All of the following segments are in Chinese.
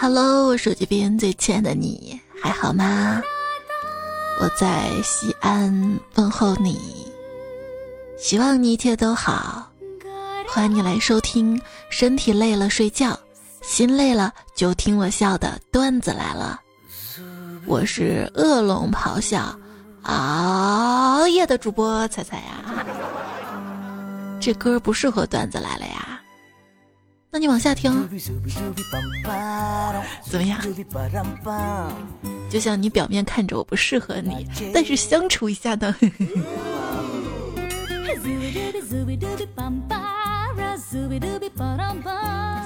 Hello，我手机边最亲爱的你还好吗？我在西安问候你，希望你一切都好。欢迎你来收听，身体累了睡觉，心累了就听我笑的段子来了。我是恶龙咆哮熬夜的主播彩彩呀。这歌不适合段子来了呀。那你往下听，怎么样？就像你表面看着我不适合你，但是相处一下呢。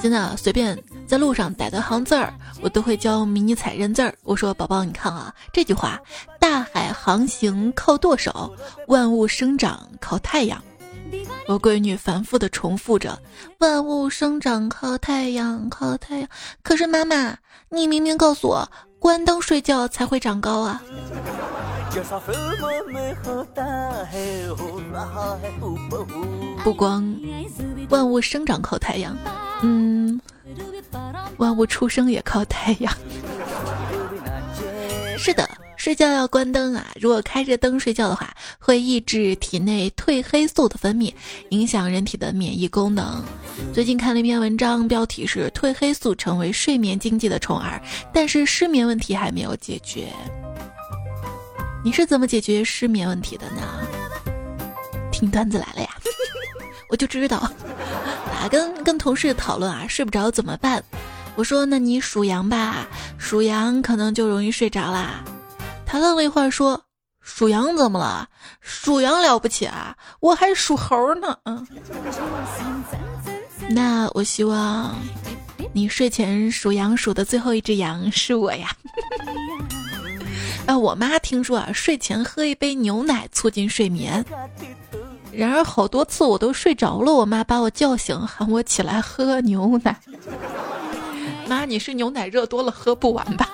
现在随便在路上逮到行字儿，我都会教迷你彩认字儿。我说宝宝，你看啊，这句话：大海航行靠舵手，万物生长靠太阳。我闺女反复的重复着：“万物生长靠太阳，靠太阳。”可是妈妈，你明明告诉我，关灯睡觉才会长高啊！不光万物生长靠太阳，嗯，万物出生也靠太阳。是的。睡觉要关灯啊！如果开着灯睡觉的话，会抑制体内褪黑素的分泌，影响人体的免疫功能。最近看了一篇文章，标题是“褪黑素成为睡眠经济的宠儿”，但是失眠问题还没有解决。你是怎么解决失眠问题的呢？听段子来了呀！我就知道，啊，跟跟同事讨论啊，睡不着怎么办？我说，那你属羊吧，属羊可能就容易睡着啦。他愣了一会，说：“属羊怎么了？属羊了不起啊？我还属猴呢。”嗯，那我希望你睡前数羊数的最后一只羊是我呀。啊，我妈听说啊，睡前喝一杯牛奶促进睡眠。然而好多次我都睡着了，我妈把我叫醒，喊我起来喝牛奶。妈，你是牛奶热多了，喝不完吧？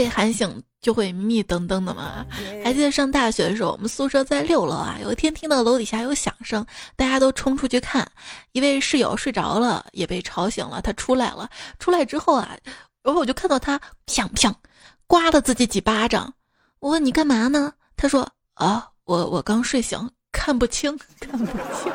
被喊醒就会迷迷瞪瞪的嘛。还记得上大学的时候，我们宿舍在六楼啊。有一天听到楼底下有响声，大家都冲出去看。一位室友睡着了，也被吵醒了。他出来了，出来之后啊，然后我就看到他啪啪刮了自己几巴掌。我问你干嘛呢？他说啊，我我刚睡醒，看不清，看不清。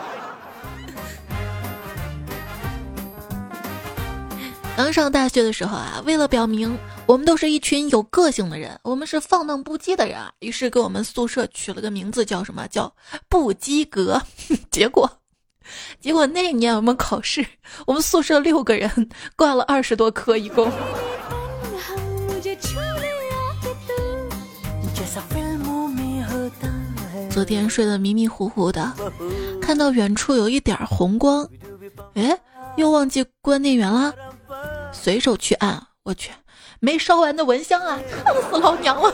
刚上大学的时候啊，为了表明我们都是一群有个性的人，我们是放荡不羁的人啊，于是给我们宿舍取了个名字，叫什么叫不及格。结果，结果那年我们考试，我们宿舍六个人挂了二十多科，一共。昨天睡得迷迷糊糊的，看到远处有一点红光，哎，又忘记关电源了。随手去按，我去，没烧完的蚊香啊，烫 死老娘了！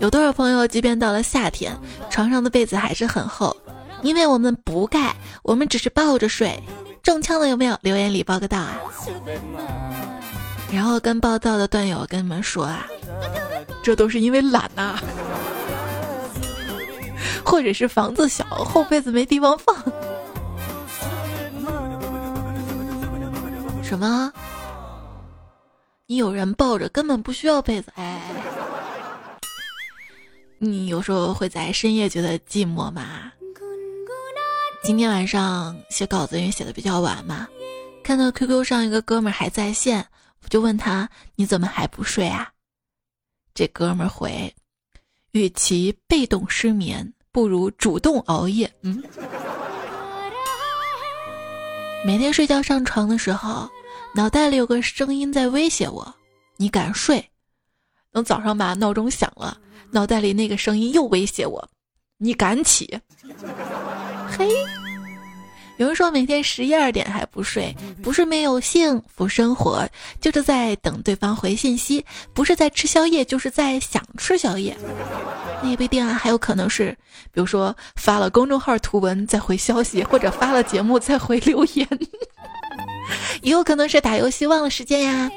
有多少朋友，即便到了夏天，床上的被子还是很厚，因为我们不盖，我们只是抱着睡。中枪的有没有？留言里报个到啊！然后跟报道的段友跟你们说啊，这都是因为懒呐，或者是房子小，厚被子没地方放。什么？你有人抱着，根本不需要被子。哎，你有时候会在深夜觉得寂寞吗？今天晚上写稿子，因为写的比较晚嘛，看到 QQ 上一个哥们还在线，我就问他：“你怎么还不睡啊？”这哥们回：“与其被动失眠，不如主动熬夜。”嗯，每天睡觉上床的时候。脑袋里有个声音在威胁我：“你敢睡？”等早上把闹钟响了，脑袋里那个声音又威胁我：“你敢起？”嘿，有人说每天十一二点还不睡，不是没有幸福生活，就是在等对方回信息；不是在吃宵夜，就是在想吃宵夜。那也不一定啊，还有可能是，比如说发了公众号图文再回消息，或者发了节目再回留言。也 有可能是打游戏忘了时间呀。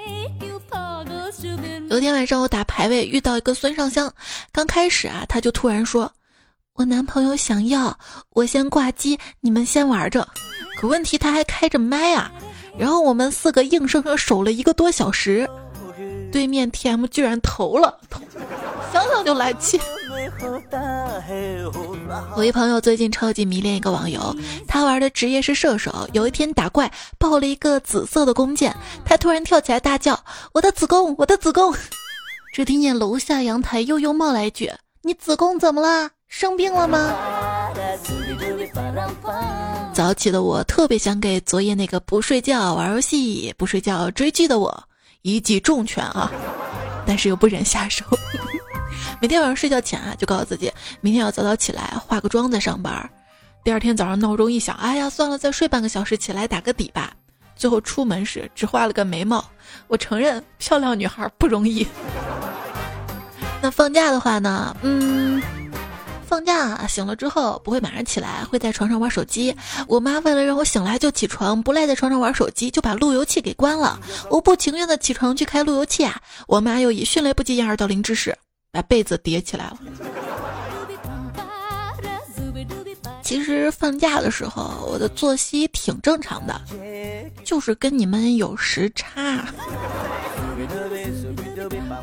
有天晚上我打排位遇到一个孙尚香，刚开始啊他就突然说：“我男朋友想要，我先挂机，你们先玩着。”可问题他还开着麦啊，然后我们四个硬生生守了一个多小时，对面 TM 居然投了，投，想想就来气。我一朋友最近超级迷恋一个网游，他玩的职业是射手。有一天打怪爆了一个紫色的弓箭，他突然跳起来大叫：“我的子宫，我的子宫！”只听见楼下阳台悠悠冒来一句：“你子宫怎么了？生病了吗？”早起的我特别想给昨夜那个不睡觉玩游戏、不睡觉追剧的我一记重拳啊，但是又不忍下手。每天晚上睡觉前啊，就告诉自己明天要早早起来，化个妆再上班。第二天早上闹钟一响，哎呀，算了，再睡半个小时，起来打个底吧。最后出门时只画了个眉毛。我承认，漂亮女孩不容易。那放假的话呢？嗯，放假醒了之后不会马上起来，会在床上玩手机。我妈为了让我醒来就起床，不赖在床上玩手机，就把路由器给关了。我不情愿的起床去开路由器啊，我妈又以迅雷不及掩耳盗铃之势。把被子叠起来了。其实放假的时候，我的作息挺正常的，就是跟你们有时差。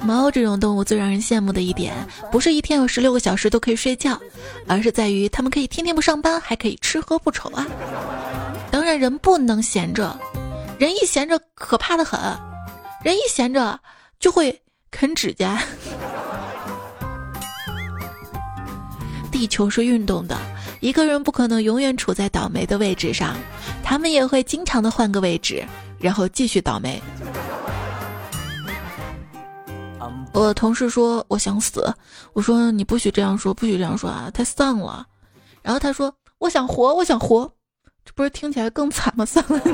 猫这种动物最让人羡慕的一点，不是一天有十六个小时都可以睡觉，而是在于它们可以天天不上班，还可以吃喝不愁啊。当然，人不能闲着，人一闲着可怕的很，人一闲着就会啃指甲。地球是运动的，一个人不可能永远处在倒霉的位置上，他们也会经常的换个位置，然后继续倒霉。我同事说我想死，我说你不许这样说，不许这样说啊，太丧了。然后他说我想活，我想活，这不是听起来更惨吗？算了。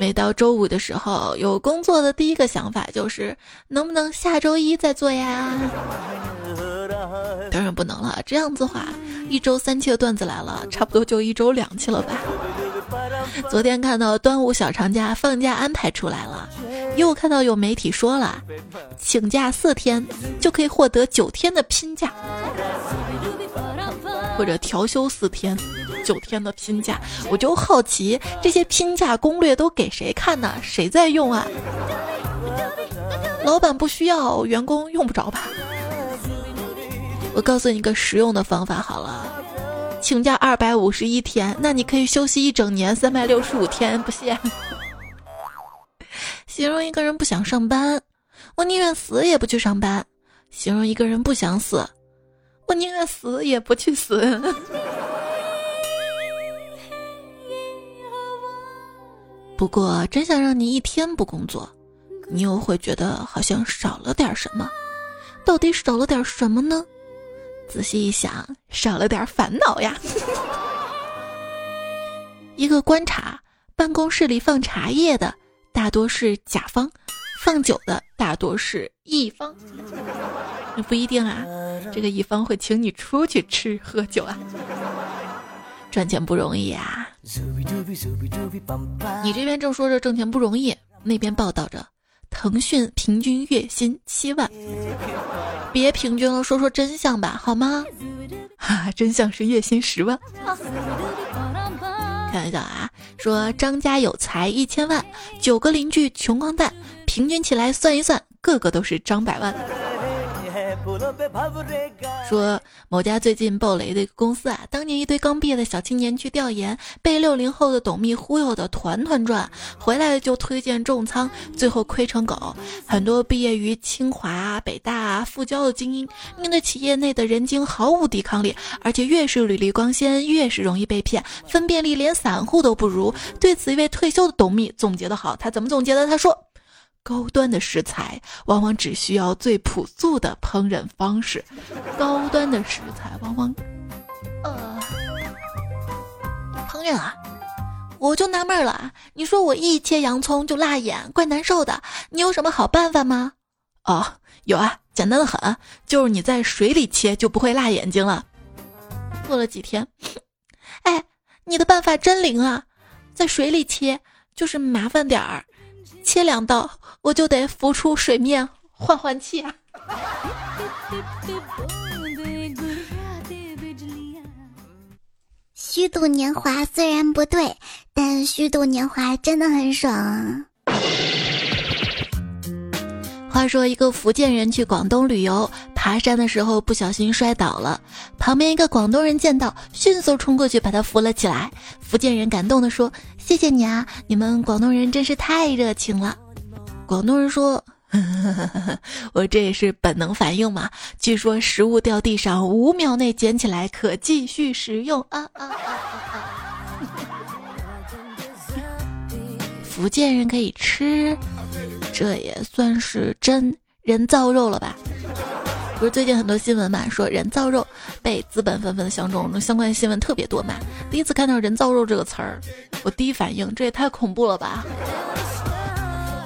每到周五的时候，有工作的第一个想法就是能不能下周一再做呀？当然不能了，这样子话，一周三期的段子来了，差不多就一周两期了吧。昨天看到端午小长假放假安排出来了，又看到有媒体说了，请假四天就可以获得九天的拼假，或者调休四天，九天的拼假。我就好奇，这些拼假攻略都给谁看呢？谁在用啊？老板不需要，员工用不着吧？我告诉你个实用的方法好了，请假二百五十一天，那你可以休息一整年三百六十五天，不限？形容一个人不想上班，我宁愿死也不去上班；形容一个人不想死，我宁愿死也不去死。不过，真想让你一天不工作，你又会觉得好像少了点什么，到底少了点什么呢？仔细一想，少了点烦恼呀。一个观察：办公室里放茶叶的大多是甲方，放酒的大多是乙方。那不一定啊，这个乙方会请你出去吃喝酒啊。赚钱不容易啊！你这边正说着挣钱不容易，那边报道着腾讯平均月薪七万。别平均了，说说真相吧，好吗？哈，真相是月薪十万。开玩笑啊，说张家有财一千万，九个邻居穷光蛋，平均起来算一算，个个都是张百万。说某家最近爆雷的一个公司啊，当年一堆刚毕业的小青年去调研，被六零后的董秘忽悠的团团转，回来就推荐重仓，最后亏成狗。很多毕业于清华、北大、复交的精英，面对企业内的人精毫无抵抗力，而且越是履历光鲜，越是容易被骗，分辨力连散户都不如。对此，一位退休的董秘总结的好，他怎么总结的？他说。高端的食材往往只需要最朴素的烹饪方式，高端的食材往往，呃，烹饪啊，我就纳闷了啊，你说我一切洋葱就辣眼，怪难受的，你有什么好办法吗？哦，有啊，简单的很，就是你在水里切就不会辣眼睛了。过了几天，哎，你的办法真灵啊，在水里切就是麻烦点儿。切两刀，我就得浮出水面换换气啊！虚度年华虽然不对，但虚度年华真的很爽。话说，一个福建人去广东旅游，爬山的时候不小心摔倒了，旁边一个广东人见到，迅速冲过去把他扶了起来。福建人感动的说：“谢谢你啊，你们广东人真是太热情了。”广东人说：“呵呵呵我这也是本能反应嘛。据说食物掉地上五秒内捡起来可继续食用啊啊啊啊！”福建人可以吃。这也算是真人造肉了吧？不是最近很多新闻嘛，说人造肉被资本纷纷的相中，相关新闻特别多嘛。第一次看到人造肉这个词儿，我第一反应这也太恐怖了吧。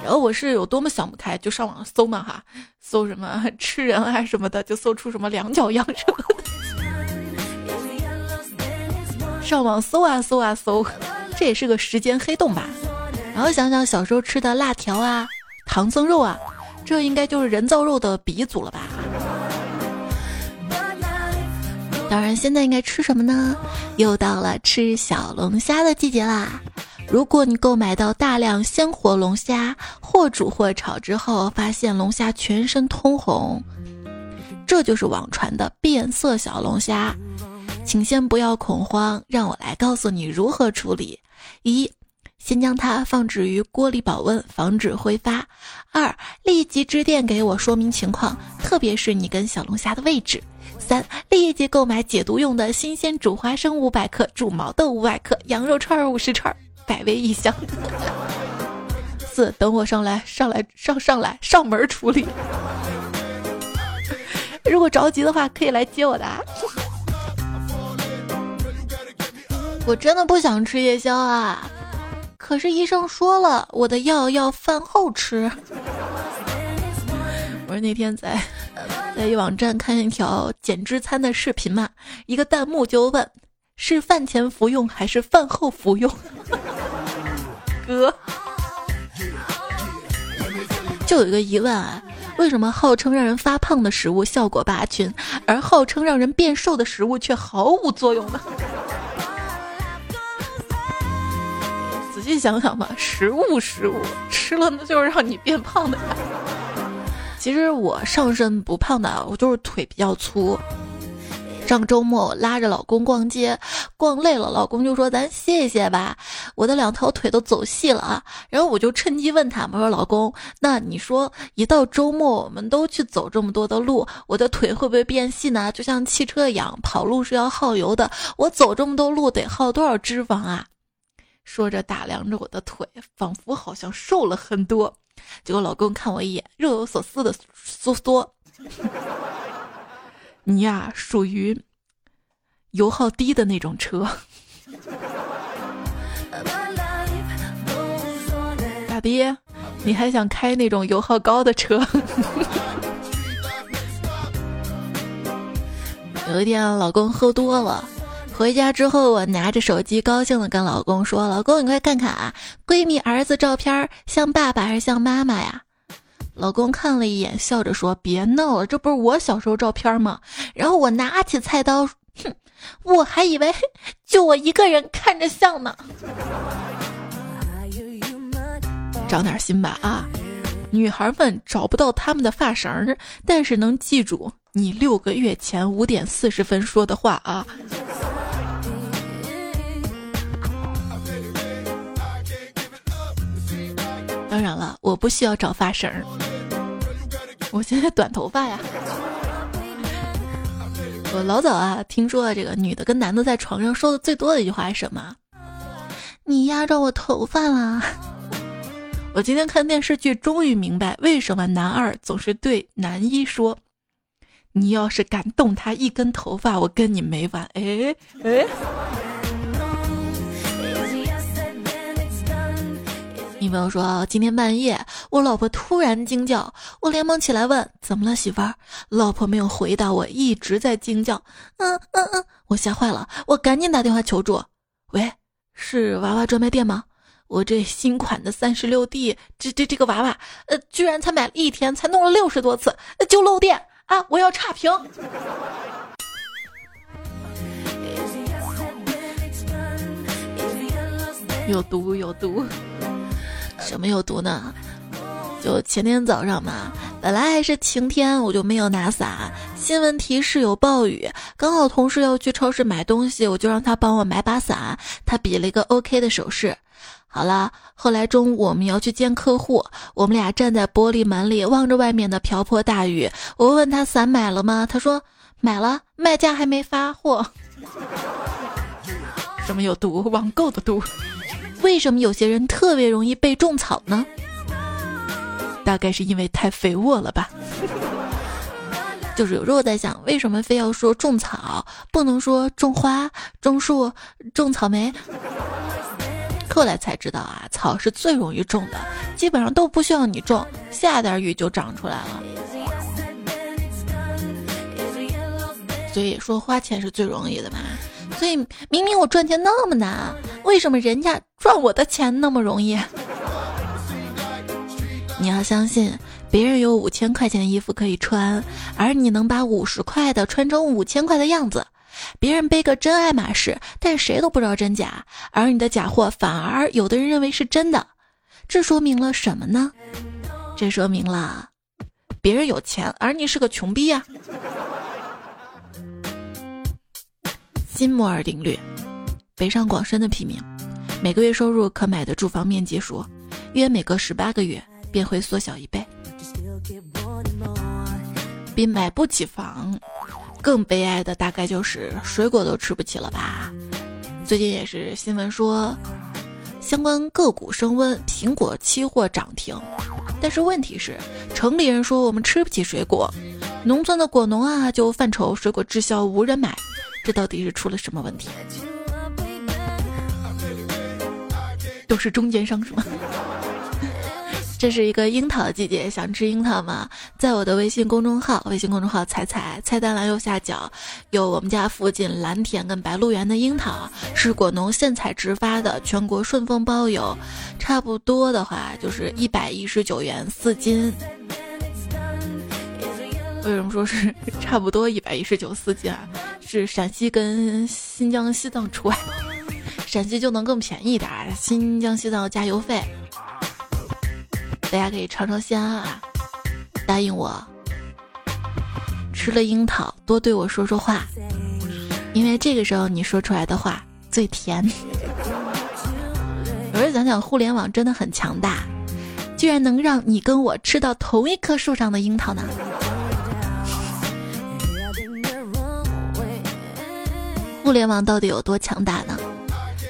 然后我是有多么想不开，就上网搜嘛哈，搜什么吃人啊什么的，就搜出什么两脚羊什么的。上网搜啊搜啊搜，这也是个时间黑洞吧。然后想想小时候吃的辣条啊。唐僧肉啊，这应该就是人造肉的鼻祖了吧？当然，现在应该吃什么呢？又到了吃小龙虾的季节啦！如果你购买到大量鲜活龙虾，或煮或炒之后，发现龙虾全身通红，这就是网传的变色小龙虾。请先不要恐慌，让我来告诉你如何处理。一先将它放置于锅里保温，防止挥发。二，立即致电给我说明情况，特别是你跟小龙虾的位置。三，立即购买解毒用的新鲜煮花生五百克，煮毛豆五百克，羊肉串五十串，百味一箱。四，等我上来，上来，上上来，上门处理。如果着急的话，可以来接我的。啊。我真的不想吃夜宵啊。可是医生说了，我的药要饭后吃。我说那天在在一网站看一条减脂餐的视频嘛，一个弹幕就问：是饭前服用还是饭后服用？哥，就有一个疑问啊，为什么号称让人发胖的食物效果拔群，而号称让人变瘦的食物却毫无作用呢？细想想吧，食物食物吃了那就是让你变胖的呀。其实我上身不胖的，我就是腿比较粗。上周末我拉着老公逛街，逛累了，老公就说咱歇一歇吧。我的两条腿都走细了啊。然后我就趁机问他，我说老公，那你说一到周末我们都去走这么多的路，我的腿会不会变细呢？就像汽车一样，跑路是要耗油的，我走这么多路得耗多少脂肪啊？说着打量着我的腿，仿佛好像瘦了很多。结果老公看我一眼，若有所思的缩缩：“你呀，属于油耗低的那种车。”咋的？你还想开那种油耗高的车？有一天，老公喝多了。回家之后，我拿着手机高兴的跟老公说：“老公，你快看看啊，闺蜜儿子照片像爸爸还是像妈妈呀？”老公看了一眼，笑着说：“别闹了，这不是我小时候照片吗？”然后我拿起菜刀，哼，我还以为就我一个人看着像呢。长点心吧啊！女孩们找不到他们的发绳，但是能记住你六个月前五点四十分说的话啊。当然了，我不需要找发绳，我现在短头发呀。我老早啊听说这个女的跟男的在床上说的最多的一句话是什么？你压着我头发了。我今天看电视剧，终于明白为什么男二总是对男一说：“你要是敢动他一根头发，我跟你没完。”哎哎。女朋友说：“今天半夜，我老婆突然惊叫，我连忙起来问怎么了，媳妇儿。老婆没有回答我，一直在惊叫。嗯嗯嗯，我吓坏了，我赶紧打电话求助。喂，是娃娃专卖店吗？我这新款的三十六 D，这这这个娃娃，呃，居然才买了一天，才弄了六十多次，就漏电啊！我要差评。”有毒有毒，什么有毒呢？就前天早上嘛，本来还是晴天，我就没有拿伞。新闻提示有暴雨，刚好同事要去超市买东西，我就让他帮我买把伞。他比了一个 OK 的手势。好了，后来中午我们要去见客户，我们俩站在玻璃门里望着外面的瓢泼大雨。我问他伞买了吗？他说买了，卖家还没发货。什么有毒？网购的毒。为什么有些人特别容易被种草呢？大概是因为太肥沃了吧。就是有时候在想，为什么非要说种草，不能说种花、种树、种草莓？后来才知道啊，草是最容易种的，基本上都不需要你种，下点雨就长出来了。所以说花钱是最容易的嘛。所以明明我赚钱那么难，为什么人家赚我的钱那么容易？你要相信，别人有五千块钱的衣服可以穿，而你能把五十块的穿成五千块的样子；别人背个真爱马仕，但谁都不知道真假，而你的假货反而有的人认为是真的。这说明了什么呢？这说明了别人有钱，而你是个穷逼呀。新摩尔定律，北上广深的平民每个月收入可买的住房面积数，约每隔十八个月。便会缩小一倍，比买不起房更悲哀的大概就是水果都吃不起了吧？最近也是新闻说，相关个股升温，苹果期货涨停。但是问题是，城里人说我们吃不起水果，农村的果农啊就犯愁水果滞销无人买，这到底是出了什么问题？都是中间商是吗？这是一个樱桃的季节，想吃樱桃吗？在我的微信公众号，微信公众号“彩彩”菜单栏右下角有我们家附近蓝田跟白鹿原的樱桃，是果农现采直发的，全国顺丰包邮。差不多的话就是一百一十九元四斤。为什么说是 差不多一百一十九四斤啊？是陕西跟新疆、西藏除外，陕西就能更便宜点，新疆、西藏加油费。大家可以尝尝鲜啊！答应我，吃了樱桃多对我说说话，因为这个时候你说出来的话最甜。有人想想，互联网真的很强大，居然能让你跟我吃到同一棵树上的樱桃呢？互联网到底有多强大呢？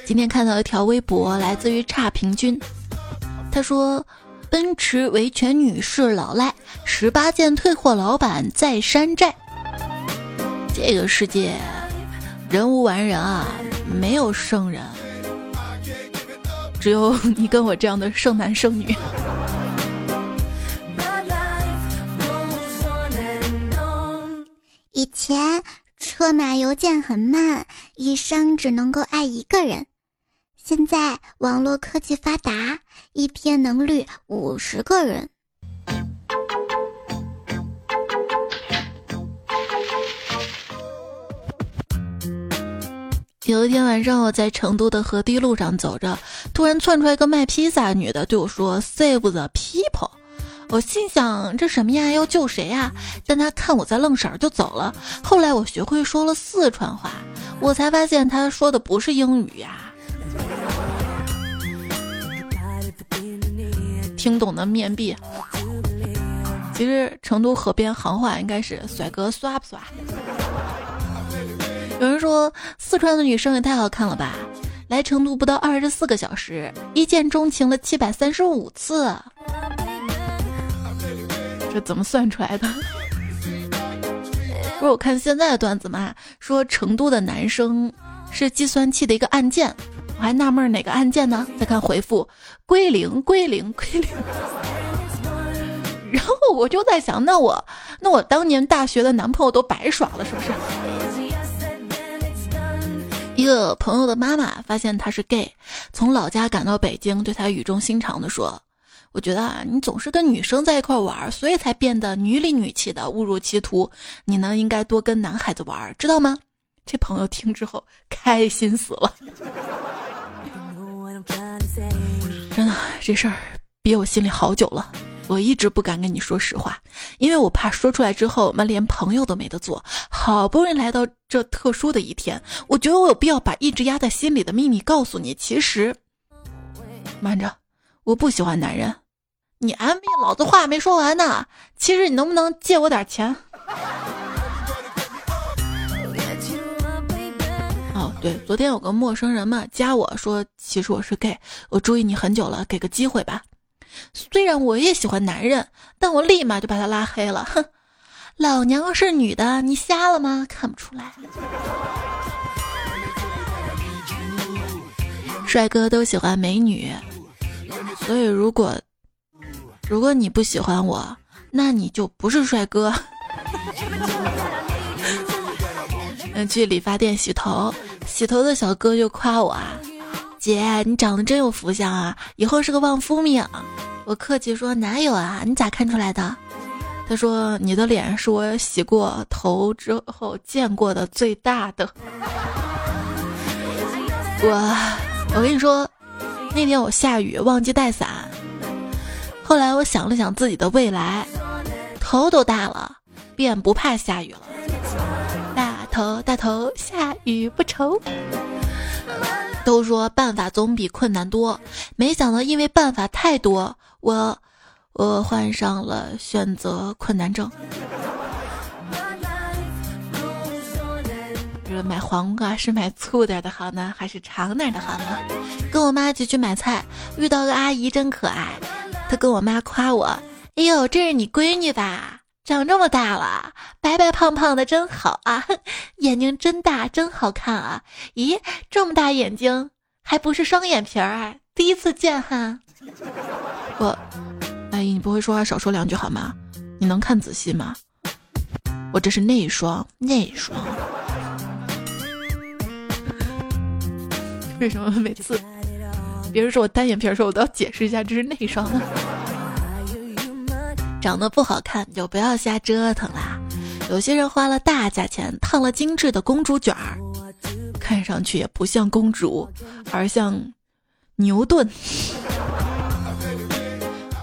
今天看到一条微博，来自于差评君，他说。奔驰维权女士老赖，十八件退货老板在山寨。这个世界，人无完人啊，没有圣人，只有你跟我这样的剩男剩女。以前车马邮件很慢，一生只能够爱一个人。现在网络科技发达，一天能绿五十个人。有一天晚上，我在成都的河堤路上走着，突然窜出来一个卖披萨女的，对我说：“Save the people。”我心想这什么呀？要救谁呀？但她看我在愣神儿，就走了。后来我学会说了四川话，我才发现她说的不是英语呀。听懂的面壁。其实成都河边行话应该是“帅哥耍不耍”。有人说四川的女生也太好看了吧？来成都不到二十四个小时，一见钟情了七百三十五次，这怎么算出来的？不是我看现在的段子嘛，说成都的男生是计算器的一个按键。我还纳闷哪个按键呢？再看回复，归零，归零，归零。然后我就在想，那我，那我当年大学的男朋友都白耍了，是不是？一个朋友的妈妈发现他是 gay，从老家赶到北京，对他语重心长的说：“我觉得啊，你总是跟女生在一块玩，所以才变得女里女气的，误入歧途。你呢，应该多跟男孩子玩，知道吗？”这朋友听之后开心死了。真的，这事儿憋我心里好久了。我一直不敢跟你说实话，因为我怕说出来之后，我们连朋友都没得做。好不容易来到这特殊的一天，我觉得我有必要把一直压在心里的秘密告诉你。其实，慢着，我不喜欢男人。你 M B，老子话没说完呢。其实你能不能借我点钱？对，昨天有个陌生人嘛加我说，其实我是 gay，我注意你很久了，给个机会吧。虽然我也喜欢男人，但我立马就把他拉黑了。哼，老娘是女的，你瞎了吗？看不出来。帅哥都喜欢美女，所以如果如果你不喜欢我，那你就不是帅哥。去理发店洗头，洗头的小哥就夸我啊。姐，你长得真有福相啊！以后是个旺夫命。我客气说哪有啊？你咋看出来的？他说你的脸是我洗过头之后见过的最大的。我我跟你说，那天我下雨忘记带伞，后来我想了想自己的未来，头都大了，便不怕下雨了。头大头，下雨不愁。都说办法总比困难多，没想到因为办法太多，我我患上了选择困难症。买黄瓜是买粗点的好呢，还是长点的好呢？跟我妈一起去买菜，遇到个阿姨真可爱，她跟我妈夸我：“哎呦，这是你闺女吧？长这么大了，白白胖胖的真好啊，眼睛真大，真好看啊！咦，这么大眼睛，还不是双眼皮儿啊？第一次见哈。我，阿姨，你不会说话，少说两句好吗？你能看仔细吗？我这是内双，内双。为什么每次别人说我单眼皮的时候，我都要解释一下这是内双？长得不好看就不要瞎折腾啦。有些人花了大价钱烫了精致的公主卷儿，看上去也不像公主，而像牛顿。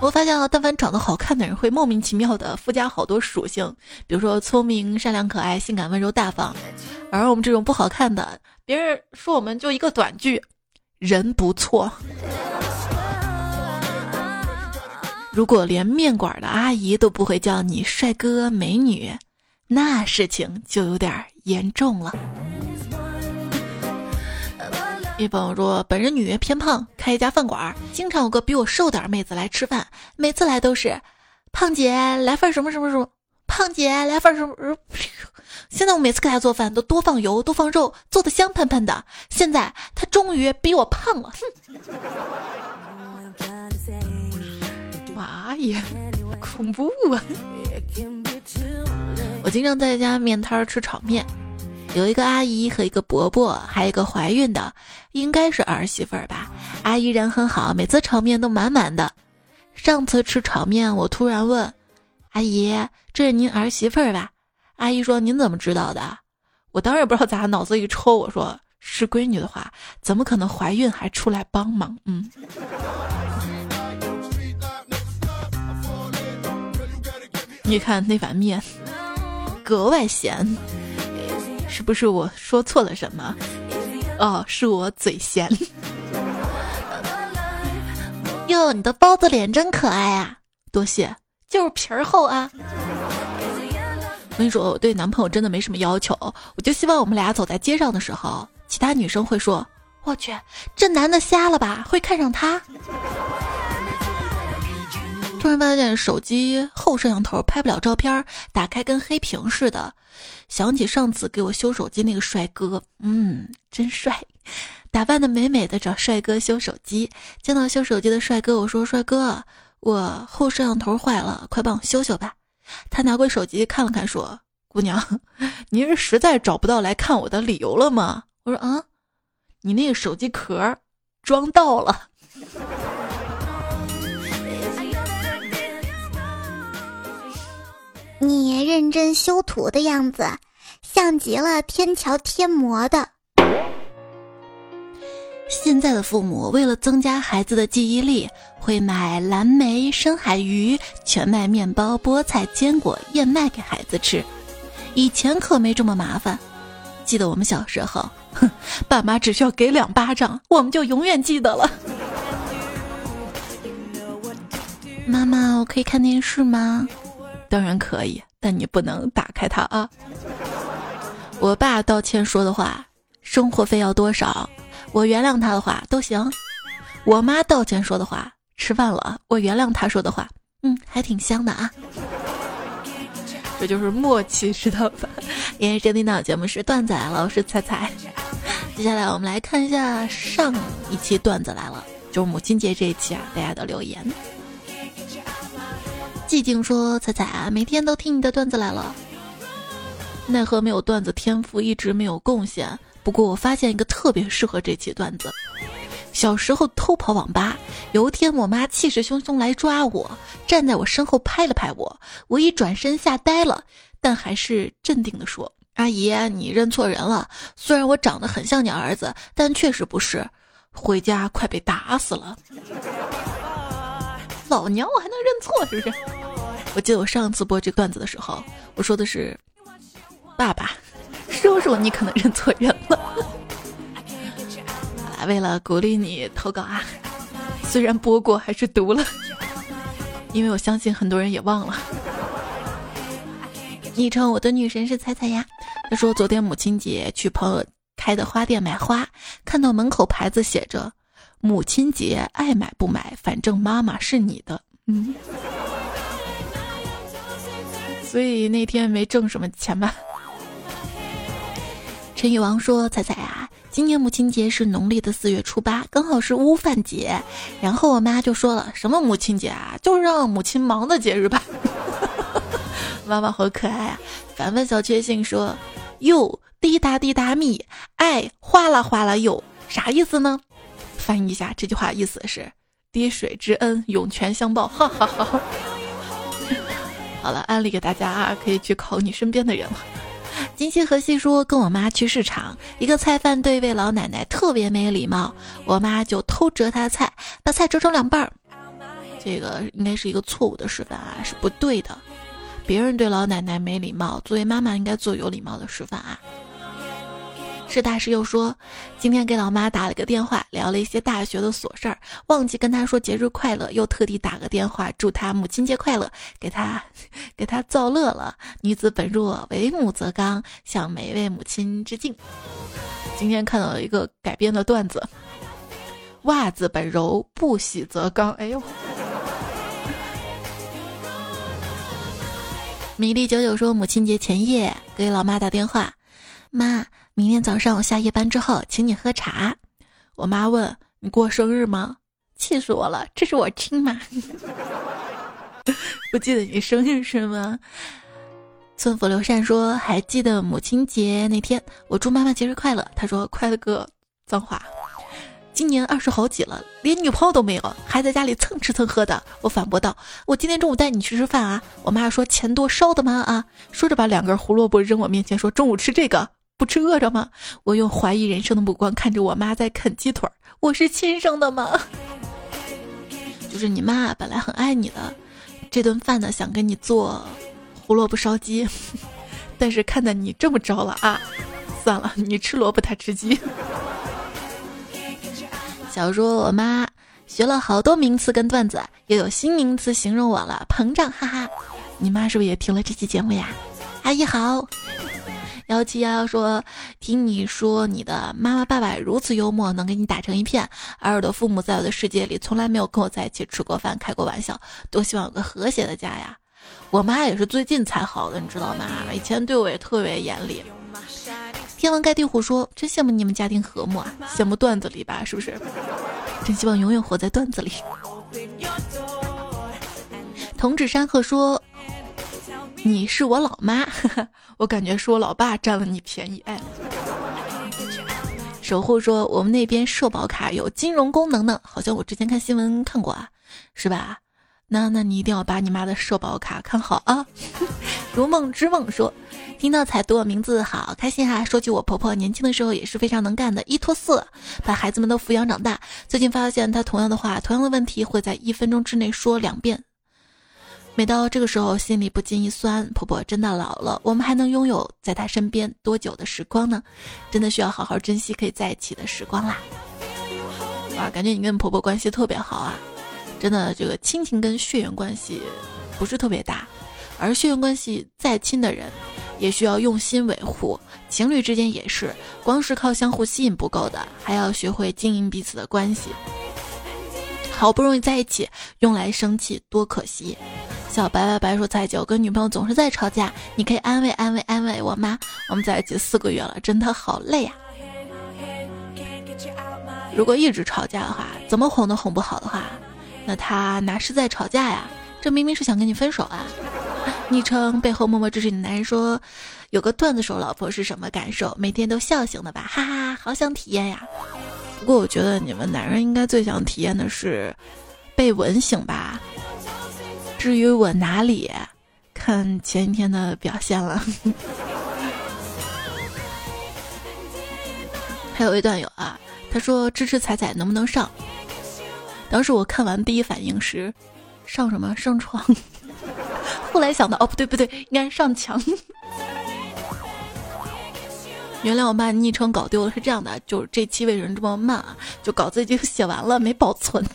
我发现啊，但凡长得好看的人会莫名其妙的附加好多属性，比如说聪明、善良、可爱、性感、温柔、大方。而我们这种不好看的，别人说我们就一个短句，人不错。如果连面馆的阿姨都不会叫你帅哥美女，那事情就有点严重了。一朋友说，本人女偏胖，开一家饭馆，经常有个比我瘦点妹子来吃饭，每次来都是，胖姐来份什么什么什么，胖姐来份什么。现在我每次给她做饭都多放油，多放肉，做的香喷喷的。现在她终于比我胖了，哼。恐怖啊！我经常在家面摊吃炒面，有一个阿姨和一个伯伯，还有一个怀孕的，应该是儿媳妇儿吧。阿姨人很好，每次炒面都满满的。上次吃炒面，我突然问阿姨：“这是您儿媳妇儿吧？”阿姨说：“您怎么知道的？”我当然不知道咋，脑子一抽，我说：“是闺女的话，怎么可能怀孕还出来帮忙？”嗯。你看那碗面格外咸，是不是我说错了什么？哦，是我嘴咸。哟，你的包子脸真可爱啊！多谢，就是皮儿厚啊。我跟你说，我对男朋友真的没什么要求，我就希望我们俩走在街上的时候，其他女生会说：“我去，这男的瞎了吧？会看上他。”突然发现手机后摄像头拍不了照片，打开跟黑屏似的。想起上次给我修手机那个帅哥，嗯，真帅，打扮的美美的找帅哥修手机。见到修手机的帅哥，我说：“帅哥，我后摄像头坏了，快帮我修修吧。”他拿过手机看了看，说：“姑娘，您是实在找不到来看我的理由了吗？”我说：“啊，你那个手机壳装到了。”你认真修图的样子，像极了天桥贴膜的。现在的父母为了增加孩子的记忆力，会买蓝莓、深海鱼、全麦面包、菠菜、坚果、燕麦给孩子吃。以前可没这么麻烦。记得我们小时候，哼，爸妈只需要给两巴掌，我们就永远记得了。妈妈，我可以看电视吗？当然可以，但你不能打开它啊。我爸道歉说的话：生活费要多少？我原谅他的话都行。我妈道歉说的话：吃饭了。我原谅他说的话：嗯，还挺香的啊。这就是默契，知道吧？因为这听到节目是段子来了，我是彩彩。接下来我们来看一下上一期段子来了，就是母亲节这一期啊，大家的留言。寂静说：“彩彩，每天都听你的段子来了，奈何没有段子天赋，一直没有贡献。不过我发现一个特别适合这期段子。小时候偷跑网吧，有一天我妈气势汹汹来抓我，站在我身后拍了拍我，我一转身吓呆了，但还是镇定的说：‘阿姨，你认错人了。虽然我长得很像你儿子，但确实不是。回家快被打死了。’”老娘我还能认错是不是？我记得我上次播这段子的时候，我说的是爸爸、叔叔，你可能认错人了。为了鼓励你投稿啊，虽然播过还是读了，因为我相信很多人也忘了。昵称我的女神是彩彩呀，她说昨天母亲节去朋友开的花店买花，看到门口牌子写着。母亲节爱买不买，反正妈妈是你的。嗯，所以那天没挣什么钱吧。陈宇王说：“彩彩啊，今年母亲节是农历的四月初八，刚好是乌饭节。然后我妈就说了：什么母亲节啊，就是让母亲忙的节日吧。”妈妈好可爱啊！凡凡小确幸说：“哟，滴答滴答蜜，爱哗啦哗啦哟，啥意思呢？”翻译一下这句话，意思是滴水之恩，涌泉相报。哈哈哈。好了，安利给大家啊，可以去考你身边的人了。金星和西说，跟我妈去市场，一个菜贩对一位老奶奶特别没礼貌，我妈就偷折她菜，把菜折成两半儿。这个应该是一个错误的示范啊，是不对的。别人对老奶奶没礼貌，作为妈妈应该做有礼貌的示范啊。是大师又说，今天给老妈打了个电话，聊了一些大学的琐事儿，忘记跟她说节日快乐，又特地打个电话祝她母亲节快乐，给她给她造乐了。女子本弱，为母则刚，向每一位母亲致敬。今天看到了一个改编的段子，袜子本柔，不喜则刚。哎呦，米粒九九说，母亲节前夜给老妈打电话，妈。明天早上我下夜班之后，请你喝茶。我妈问你过生日吗？气死我了！这是我亲妈。不记得你生日是吗？村府刘善说还记得母亲节那天，我祝妈妈节日快乐。他说快了个脏话。今年二十好几了，连女朋友都没有，还在家里蹭吃蹭喝的。我反驳道：我今天中午带你去吃饭啊。我妈说钱多烧的吗？啊，说着把两根胡萝卜扔我面前，说中午吃这个。不吃饿着吗？我用怀疑人生的目光看着我妈在啃鸡腿。我是亲生的吗？就是你妈本来很爱你的，这顿饭呢想给你做胡萝卜烧鸡，但是看在你这么着了啊，算了，你吃萝卜他吃鸡。小说我妈学了好多名词跟段子，又有新名词形容我了，膨胀，哈哈。你妈是不是也听了这期节目呀？阿姨好。幺七幺幺说：“听你说你的妈妈爸爸如此幽默，能给你打成一片。而我的父母在我的世界里从来没有跟我在一起吃过饭、开过玩笑。多希望有个和谐的家呀！我妈也是最近才好的，你知道吗？以前对我也特别严厉。”天王盖地虎说：“真羡慕你们家庭和睦啊，羡慕段子里吧？是不是？真希望永远活在段子里。”童子山鹤说。你是我老妈，我感觉是我老爸占了你便宜。哎，守护说我们那边社保卡有金融功能呢，好像我之前看新闻看过啊，是吧？那那你一定要把你妈的社保卡看好啊！如梦之梦说，听到彩多名字好开心哈。说起我婆婆年轻的时候也是非常能干的，一拖四把孩子们都抚养长大。最近发现她同样的话，同样的问题会在一分钟之内说两遍。每到这个时候，心里不禁一酸，婆婆真的老了，我们还能拥有在她身边多久的时光呢？真的需要好好珍惜可以在一起的时光啦！哇，感觉你跟婆婆关系特别好啊！真的，这个亲情跟血缘关系不是特别大，而血缘关系再亲的人，也需要用心维护。情侣之间也是，光是靠相互吸引不够的，还要学会经营彼此的关系。好不容易在一起，用来生气多可惜。小白白白说：“蔡姐，我跟女朋友总是在吵架，你可以安慰安慰安慰我吗？我们在一起四个月了，真的好累啊。如果一直吵架的话，怎么哄都哄不好的话。”那他哪是在吵架呀？这明明是想跟你分手啊！昵称背后默默支持你的男人说：“有个段子手老婆是什么感受？每天都笑醒的吧？哈哈，好想体验呀！不过我觉得你们男人应该最想体验的是被吻醒吧？至于我哪里，看前一天的表现了。还有一段友啊，他说支持彩彩能不能上？当时我看完第一反应是，上什么上床？后来想到哦不对不对，应该是上墙。原谅我把昵称搞丢了，是这样的，就是这期为什么这么慢啊？就稿子已经写完了，没保存。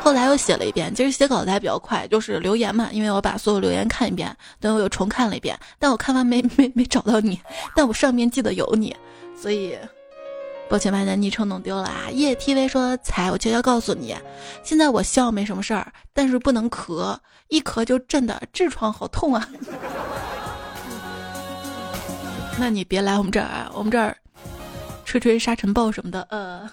后来又写了一遍，其实写稿子还比较快，就是留言嘛，因为我把所有留言看一遍，等我又重看了一遍，但我看完没没没找到你，但我上面记得有你，所以。抱歉把你的昵称弄丢了啊！叶 TV 说：“彩，我悄悄告诉你，现在我笑没什么事儿，但是不能咳，一咳就震的痔疮好痛啊！那你别来我们这儿啊，我们这儿吹吹沙尘暴什么的，呃，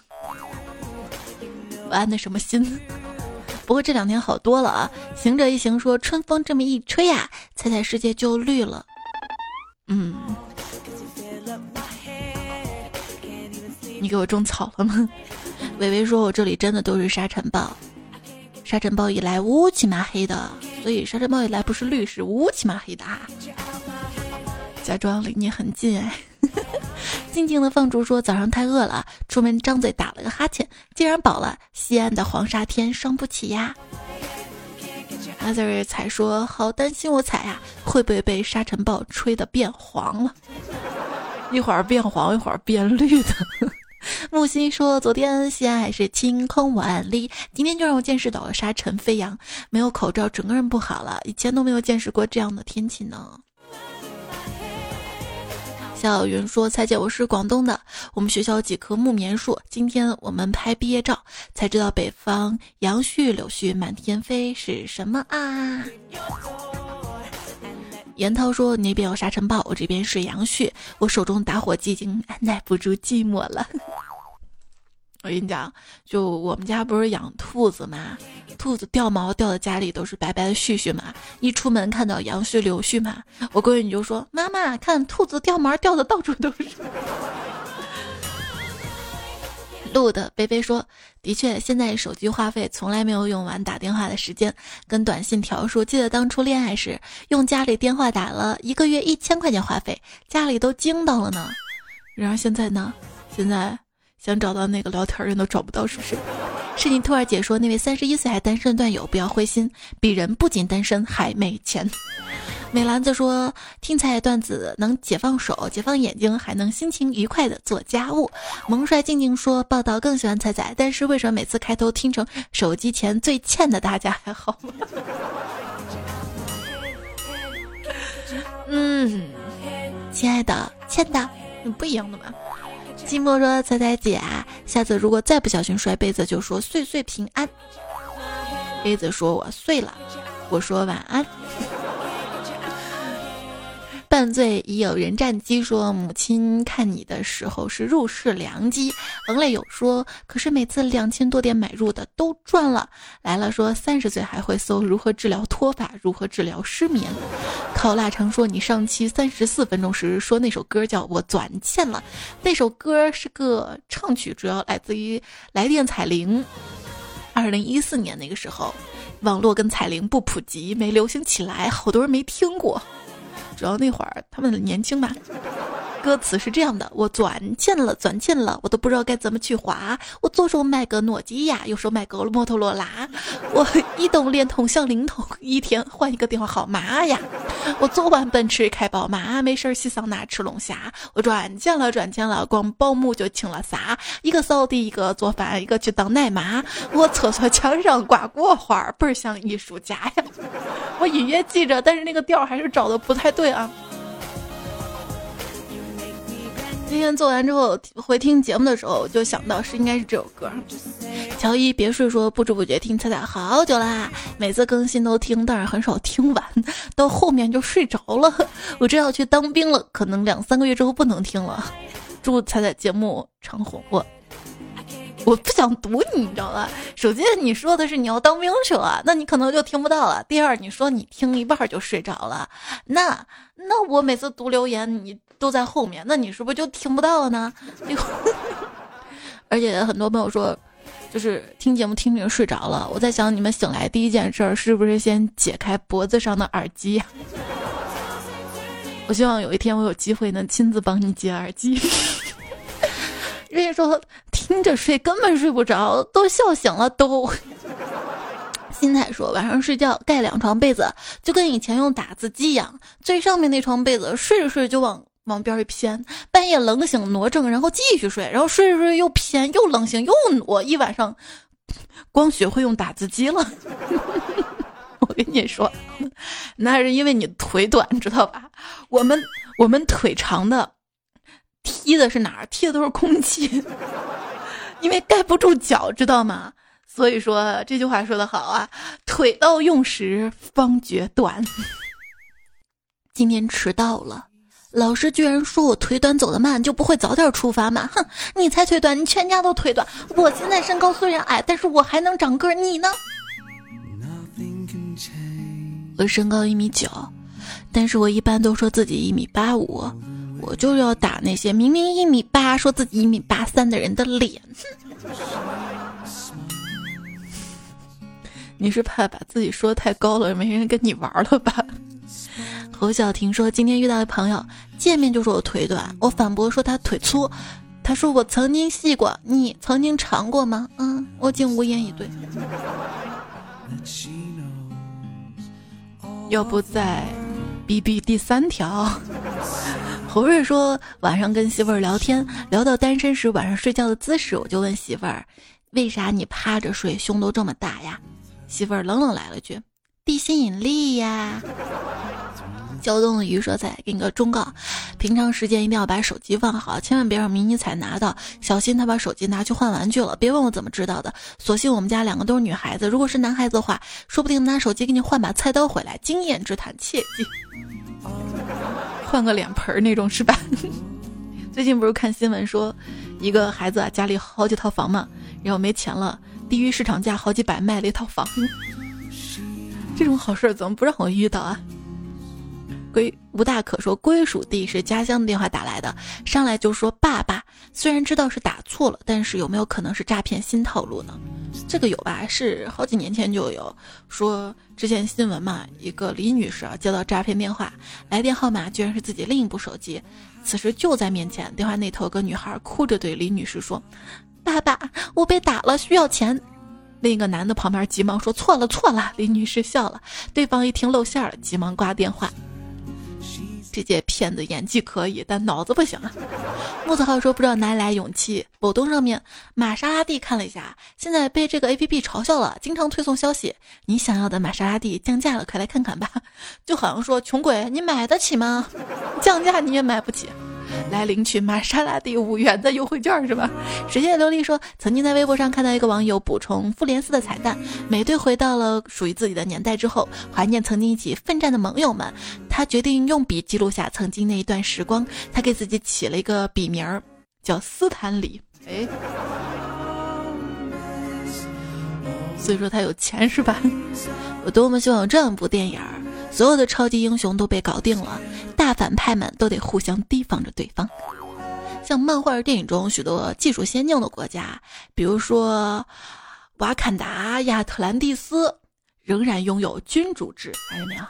安的什么心。不过这两天好多了啊！行者一行说，春风这么一吹呀，彩彩世界就绿了。嗯。”你给我种草了吗？微微说：“我这里真的都是沙尘暴，沙尘暴一来乌漆麻黑的，所以沙尘暴一来不是绿是乌漆麻黑的啊。”假装离你很近哎，静静的放逐说：“早上太饿了，出门张嘴打了个哈欠，竟然饱了。西安的黄沙天伤不起呀。”阿 Sir 才说：“好担心我踩呀，会不会被沙尘暴吹得变黄了？一会儿变黄，一会儿变绿的。”木心说：“昨天西安还是晴空万里，今天就让我见识到了沙尘飞扬。没有口罩，整个人不好了。以前都没有见识过这样的天气呢。”小云说：“蔡姐，我是广东的，我们学校有几棵木棉树。今天我们拍毕业照，才知道北方杨絮柳絮满天飞是什么啊？”严涛说：“你那边有沙尘暴，我这边是杨絮，我手中打火机已经按耐不住寂寞了。”我跟你讲，就我们家不是养兔子嘛，兔子掉毛掉的家里都是白白的絮絮嘛，一出门看到杨絮柳絮嘛，我闺女就说：“妈妈，看兔子掉毛掉的到处都是。”录的贝贝说：“的确，现在手机话费从来没有用完打电话的时间跟短信条数。记得当初恋爱时，用家里电话打了一个月一千块钱话费，家里都惊到了呢。然而现在呢？现在想找到那个聊天人都找不到，是不是？”是你兔儿姐说：“那位三十一岁还单身段友不要灰心，鄙人不仅单身还没钱。”美兰子说：“听彩段子能解放手、解放眼睛，还能心情愉快的做家务。”萌帅静静说：“报道更喜欢彩彩，但是为什么每次开头听成手机前最欠的大家还好吗？” 嗯，亲爱的，欠的，不一样的嘛。寂寞说：“彩彩姐，下次如果再不小心摔杯子，就说岁岁平安。”杯子说：“我碎了。”我说：“晚安。”半醉已有人战机说母亲看你的时候是入市良机，横泪有说，可是每次两千多点买入的都赚了。来了说三十岁还会搜如何治疗脱发，如何治疗失眠。考腊肠说你上期三十四分钟时说那首歌叫我转欠了，那首歌是个唱曲，主要来自于来电彩铃。二零一四年那个时候。网络跟彩铃不普及，没流行起来，好多人没听过。主要那会儿他们年轻嘛。歌词是这样的：我钻进了，钻进了，我都不知道该怎么去划。我左手买个诺基亚，右手买个摩托罗拉。我移动、联通、小灵通，一天换一个电话号码呀。我坐完奔驰开宝马，没事儿洗桑拿吃龙虾。我赚钱了，赚钱了，光保姆就请了仨，一个扫地，一个做饭，一个去当奶妈。我厕所墙上挂国画，倍儿像艺术家呀。我隐约记着，但是那个调还是找的不太对啊。今天做完之后回听节目的时候，就想到是应该是这首歌。乔伊别睡说不知不觉听彩彩好久啦，每次更新都听，但是很少听完，到后面就睡着了。我这要去当兵了，可能两三个月之后不能听了。祝彩彩节目长红火。我不想堵你，你知道吧？首先你说的是你要当兵去了，那你可能就听不到了。第二，你说你听一半就睡着了，那那我每次读留言你都在后面，那你是不是就听不到了呢？而且很多朋友说，就是听节目听着睡着了。我在想，你们醒来第一件事是不是先解开脖子上的耳机？我希望有一天我有机会能亲自帮你解耳机。人家说听着睡根本睡不着，都笑醒了都。新彩说晚上睡觉盖两床被子，就跟以前用打字机一样，最上面那床被子睡着睡着就往往边一偏，半夜冷醒挪正，然后继续睡，然后睡着睡着又偏又冷醒又挪，一晚上光学会用打字机了。我跟你说，那是因为你腿短，知道吧？我们我们腿长的。踢的是哪儿？踢的都是空气，因为盖不住脚，知道吗？所以说这句话说的好啊，腿到用时方觉短。今天迟到了，老师居然说我腿短走得慢，就不会早点出发吗？哼，你才腿短，你全家都腿短。我现在身高虽然矮，但是我还能长个，你呢？我身高一米九，但是我一般都说自己一米八五。我就要打那些明明一米八说自己一米八三的人的脸。你是怕把自己说太高了，没人跟你玩了吧？侯小婷说今天遇到的朋友见面就说我腿短，我反驳说他腿粗，他说我曾经细过，你曾经长过吗？嗯，我竟无言以对。要不再逼逼第三条？侯瑞说，晚上跟媳妇儿聊天，聊到单身时晚上睡觉的姿势，我就问媳妇儿：“为啥你趴着睡，胸都这么大呀？”媳妇儿冷冷来了句：“地心引力呀。”胶东的鱼说：“再给你个忠告，平常时间一定要把手机放好，千万别让迷你彩拿到，小心他把手机拿去换玩具了。别问我怎么知道的，所幸我们家两个都是女孩子，如果是男孩子的话，说不定拿手机给你换把菜刀回来。经验之谈，切记。”换个脸盆儿那种是吧？最近不是看新闻说，一个孩子啊家里好几套房嘛，然后没钱了，低于市场价好几百卖了一套房。这种好事怎么不让我遇到啊？归无大可说，归属地是家乡的电话打来的，上来就说爸爸。虽然知道是打错了，但是有没有可能是诈骗新套路呢？这个有吧？是好几年前就有说，之前新闻嘛，一个李女士啊接到诈骗电话，来电号码居然是自己另一部手机，此时就在面前，电话那头个女孩哭着对李女士说：“爸爸，我被打了，需要钱。”另一个男的旁边急忙说：“错了错了。”李女士笑了，对方一听露馅了，急忙挂电话。这届骗子演技可以，但脑子不行啊！木子浩说不知道哪里来勇气，某东上面玛莎拉蒂看了一下，现在被这个 A P P 嘲笑了，经常推送消息，你想要的玛莎拉蒂降价了，快来看看吧！就好像说穷鬼，你买得起吗？降价你也买不起。来领取玛莎拉蒂五元的优惠券是吧？水谢琉璃说，曾经在微博上看到一个网友补充复联四的彩蛋，美队回到了属于自己的年代之后，怀念曾经一起奋战的盟友们，他决定用笔记录下曾经那一段时光。他给自己起了一个笔名儿，叫斯坦李。哎，所以说他有钱是吧？我多么希望有这样一部电影。所有的超级英雄都被搞定了，反派们都得互相提防着对方。像漫画电影中许多技术先进的国家，比如说瓦坎达、亚特兰蒂斯，仍然拥有君主制，看见没有？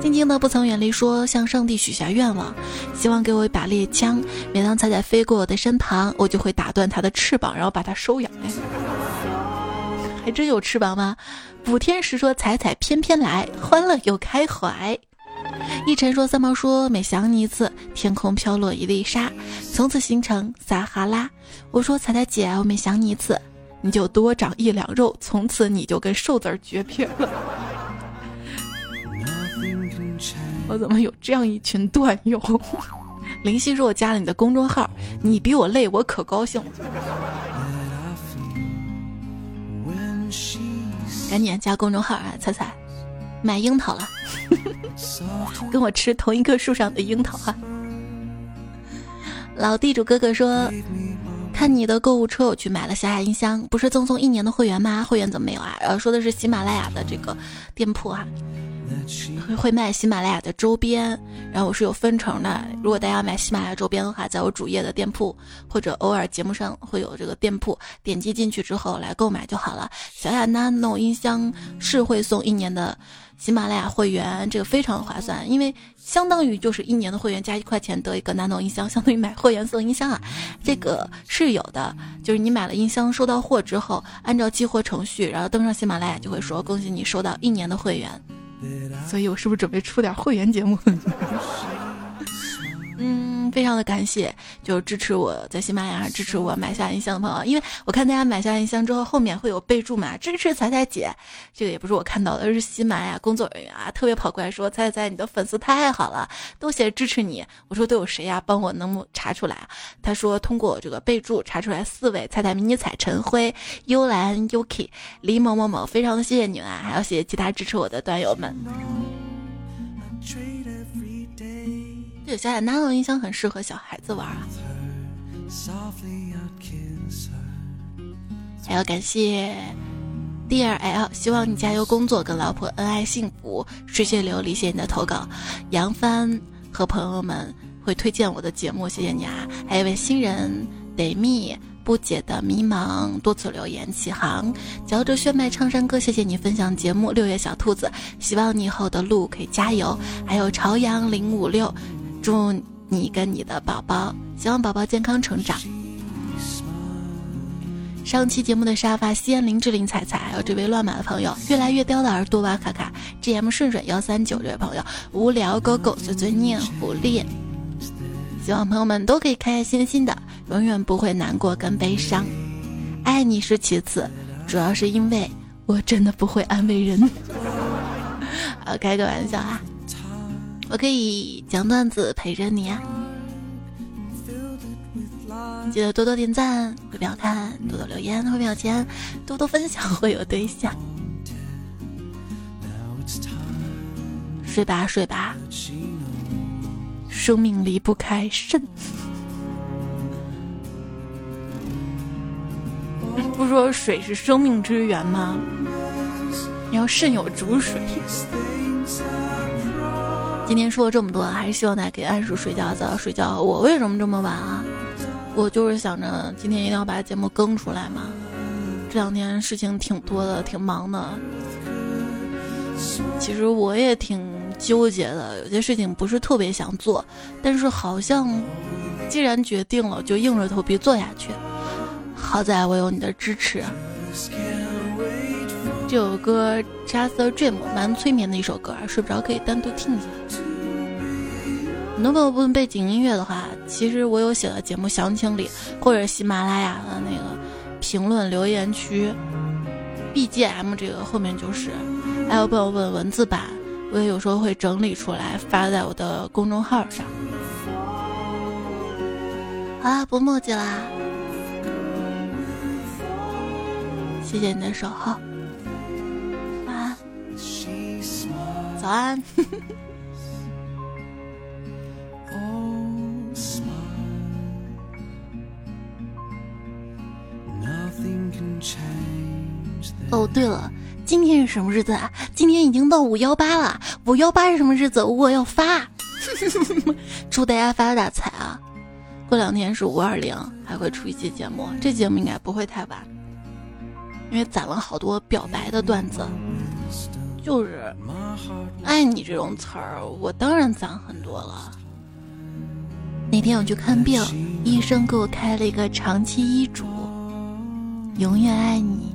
静静的不曾远离，说向上帝许下愿望，希望给我一把猎枪。每当彩彩飞过我的身旁，我就会打断它的翅膀，然后把它收养。哎还真有翅膀吗？补天石说彩彩翩翩来，欢乐又开怀。一晨说三毛说每想你一次，天空飘落一粒沙，从此形成撒哈拉。我说彩彩姐，我每想你一次，你就多长一两肉，从此你就跟瘦子绝配了。我怎么有这样一群段友？林夕说：“我加了你的公众号，你比我累，我可高兴了。”赶紧加公众号啊！彩彩，买樱桃了，跟我吃同一棵树上的樱桃哈。老地主哥哥说：“看你的购物车，我去买了小雅音箱，不是赠送一年的会员吗？会员怎么没有啊？”呃，说的是喜马拉雅的这个店铺哈。会卖喜马拉雅的周边，然后我是有分成的。如果大家买喜马拉雅周边的话，在我主页的店铺，或者偶尔节目上会有这个店铺，点击进去之后来购买就好了。小雅 Nano 音箱是会送一年的喜马拉雅会员，这个非常划算，因为相当于就是一年的会员加一块钱得一个 Nano 音箱，相当于买会员送音箱啊。这个是有的，就是你买了音箱收到货之后，按照激活程序，然后登上喜马拉雅就会说恭喜你收到一年的会员。所以，我是不是准备出点会员节目？嗯，非常的感谢，就是支持我在喜马拉雅支持我买下音箱的朋友，因为我看大家买下音箱之后，后面会有备注嘛，支持彩彩姐，这个也不是我看到的，是喜马拉雅工作人员啊，特别跑过来说，彩彩你的粉丝太好了，都写支持你。我说都有谁呀？帮我能不查出来？他说通过这个备注查出来四位：彩彩、迷你彩、陈辉、幽兰、Yuki、李某某某，非常的谢谢你们啊，还要谢谢其他支持我的段友们。对，小雅 Nano 音箱很适合小孩子玩啊。还要感谢 D R L，希望你加油工作，跟老婆恩爱幸福。水血琉璃，谢谢你的投稿。杨帆和朋友们会推荐我的节目，谢谢你啊。还有位新人 Demi 不解的迷茫，多次留言起航，嚼着血脉唱山歌，谢谢你分享节目。六月小兔子，希望你以后的路可以加油。还有朝阳零五六。祝你跟你的宝宝，希望宝宝健康成长。上期节目的沙发，西安林志玲彩彩，还有这位乱码的朋友，越来越刁的耳朵哇卡卡，GM 顺顺幺三九这位朋友，无聊狗狗碎碎念狐狸，希望朋友们都可以开开心心的，永远不会难过跟悲伤。爱你是其次，主要是因为我真的不会安慰人。啊，开个玩笑啊。我可以讲段子陪着你啊！记得多多点赞会变好看，多多留言会变有钱，多多分享会有对象。睡吧睡吧，生命离不开肾。不说水是生命之源吗？你要肾有主水。今天说了这么多，还是希望大家可以按时睡觉，早睡觉。我为什么这么晚啊？我就是想着今天一定要把节目更出来嘛。这两天事情挺多的，挺忙的。其实我也挺纠结的，有些事情不是特别想做，但是好像既然决定了，就硬着头皮做下去。好在我有你的支持。这首歌《Just a Dream》蛮催眠的一首歌，睡不着可以单独听一下。很多朋友问背景音乐的话，其实我有写到节目详情里，或者喜马拉雅的那个评论留言区，BGM 这个后面就是。还有朋友问文字版，我也有时候会整理出来发在我的公众号上。好啦，不墨迹啦，谢谢你的守候。早安。哦，对了，今天是什么日子啊？今天已经到五幺八了。五幺八是什么日子？我要发。祝大家发大财啊！过两天是五二零，还会出一期节目。这节目应该不会太晚，因为攒了好多表白的段子。就是“爱你”这种词儿，我当然攒很多了。那天我去看病，医生给我开了一个长期医嘱：永远爱你，